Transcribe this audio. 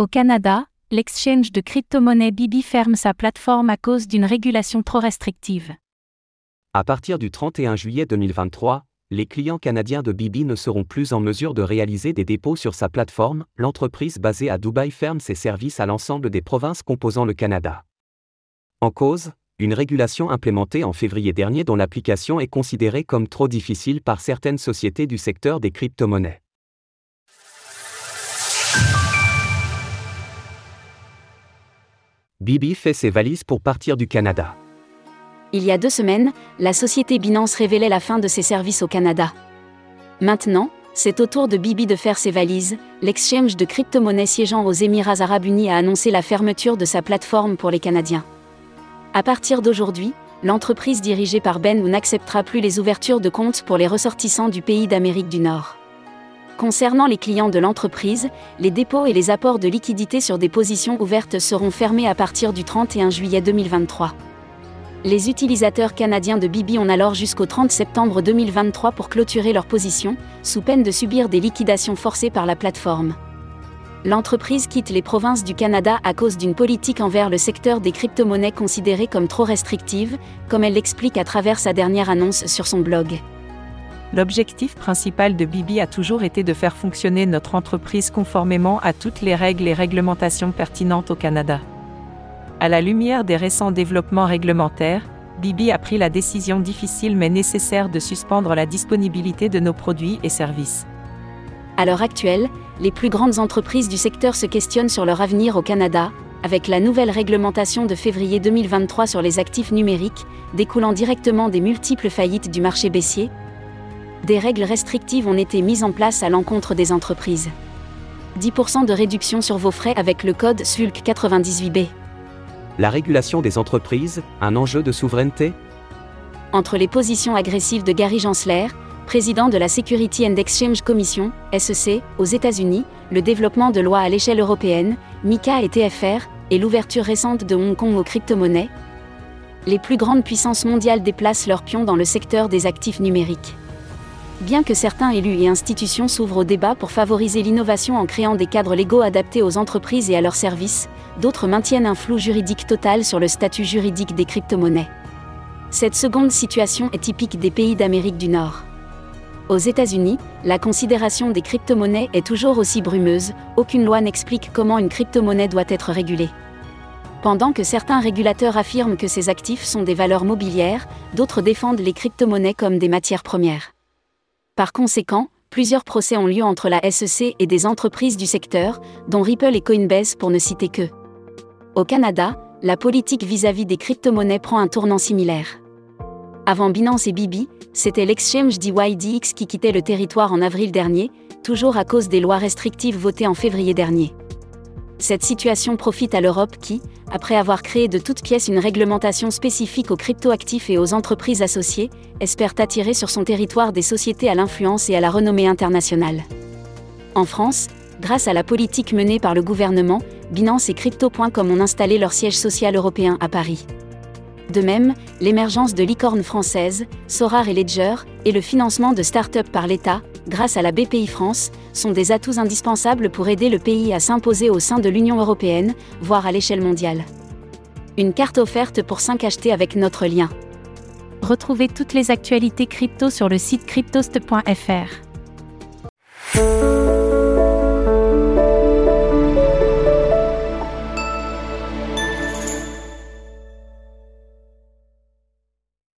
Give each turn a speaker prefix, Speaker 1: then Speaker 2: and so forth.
Speaker 1: Au Canada, l'exchange de crypto-monnaie Bibi ferme sa plateforme à cause d'une régulation trop restrictive.
Speaker 2: À partir du 31 juillet 2023, les clients canadiens de Bibi ne seront plus en mesure de réaliser des dépôts sur sa plateforme. L'entreprise basée à Dubaï ferme ses services à l'ensemble des provinces composant le Canada. En cause, une régulation implémentée en février dernier dont l'application est considérée comme trop difficile par certaines sociétés du secteur des crypto-monnaies. Bibi fait ses valises pour partir du Canada.
Speaker 3: Il y a deux semaines, la société Binance révélait la fin de ses services au Canada. Maintenant, c'est au tour de Bibi de faire ses valises. L'exchange de crypto-monnaies siégeant aux Émirats arabes unis a annoncé la fermeture de sa plateforme pour les Canadiens. À partir d'aujourd'hui, l'entreprise dirigée par Ben n'acceptera plus les ouvertures de comptes pour les ressortissants du pays d'Amérique du Nord. Concernant les clients de l'entreprise, les dépôts et les apports de liquidités sur des positions ouvertes seront fermés à partir du 31 juillet 2023. Les utilisateurs canadiens de Bibi ont alors jusqu'au 30 septembre 2023 pour clôturer leur position, sous peine de subir des liquidations forcées par la plateforme. L'entreprise quitte les provinces du Canada à cause d'une politique envers le secteur des crypto-monnaies considérée comme trop restrictive, comme elle l'explique à travers sa dernière annonce sur son blog.
Speaker 4: L'objectif principal de Bibi a toujours été de faire fonctionner notre entreprise conformément à toutes les règles et réglementations pertinentes au Canada. À la lumière des récents développements réglementaires, Bibi a pris la décision difficile mais nécessaire de suspendre la disponibilité de nos produits et services.
Speaker 3: À l'heure actuelle, les plus grandes entreprises du secteur se questionnent sur leur avenir au Canada, avec la nouvelle réglementation de février 2023 sur les actifs numériques, découlant directement des multiples faillites du marché baissier, des règles restrictives ont été mises en place à l'encontre des entreprises. 10% de réduction sur vos frais avec le code SULC 98B.
Speaker 2: La régulation des entreprises, un enjeu de souveraineté?
Speaker 3: Entre les positions agressives de Gary Gensler, président de la Security and Exchange Commission, SEC, aux États-Unis, le développement de lois à l'échelle européenne, MICA et TFR, et l'ouverture récente de Hong Kong aux crypto-monnaies, les plus grandes puissances mondiales déplacent leurs pions dans le secteur des actifs numériques. Bien que certains élus et institutions s'ouvrent au débat pour favoriser l'innovation en créant des cadres légaux adaptés aux entreprises et à leurs services, d'autres maintiennent un flou juridique total sur le statut juridique des crypto-monnaies. Cette seconde situation est typique des pays d'Amérique du Nord. Aux États-Unis, la considération des crypto-monnaies est toujours aussi brumeuse, aucune loi n'explique comment une crypto-monnaie doit être régulée. Pendant que certains régulateurs affirment que ces actifs sont des valeurs mobilières, d'autres défendent les crypto-monnaies comme des matières premières. Par conséquent, plusieurs procès ont lieu entre la SEC et des entreprises du secteur, dont Ripple et Coinbase pour ne citer que. Au Canada, la politique vis-à-vis des crypto-monnaies prend un tournant similaire. Avant Binance et Bibi, c'était l'exchange DYDX qui quittait le territoire en avril dernier, toujours à cause des lois restrictives votées en février dernier. Cette situation profite à l'Europe qui, après avoir créé de toutes pièces une réglementation spécifique aux cryptoactifs et aux entreprises associées, espère attirer sur son territoire des sociétés à l'influence et à la renommée internationale. En France, grâce à la politique menée par le gouvernement, Binance et Crypto.com ont installé leur siège social européen à Paris. De même, l'émergence de licornes françaises, Sorar et Ledger, et le financement de start-up par l'État, grâce à la BPI France, sont des atouts indispensables pour aider le pays à s'imposer au sein de l'Union européenne, voire à l'échelle mondiale. Une carte offerte pour 5 acheter avec notre lien.
Speaker 1: Retrouvez toutes les actualités crypto sur le site cryptost.fr.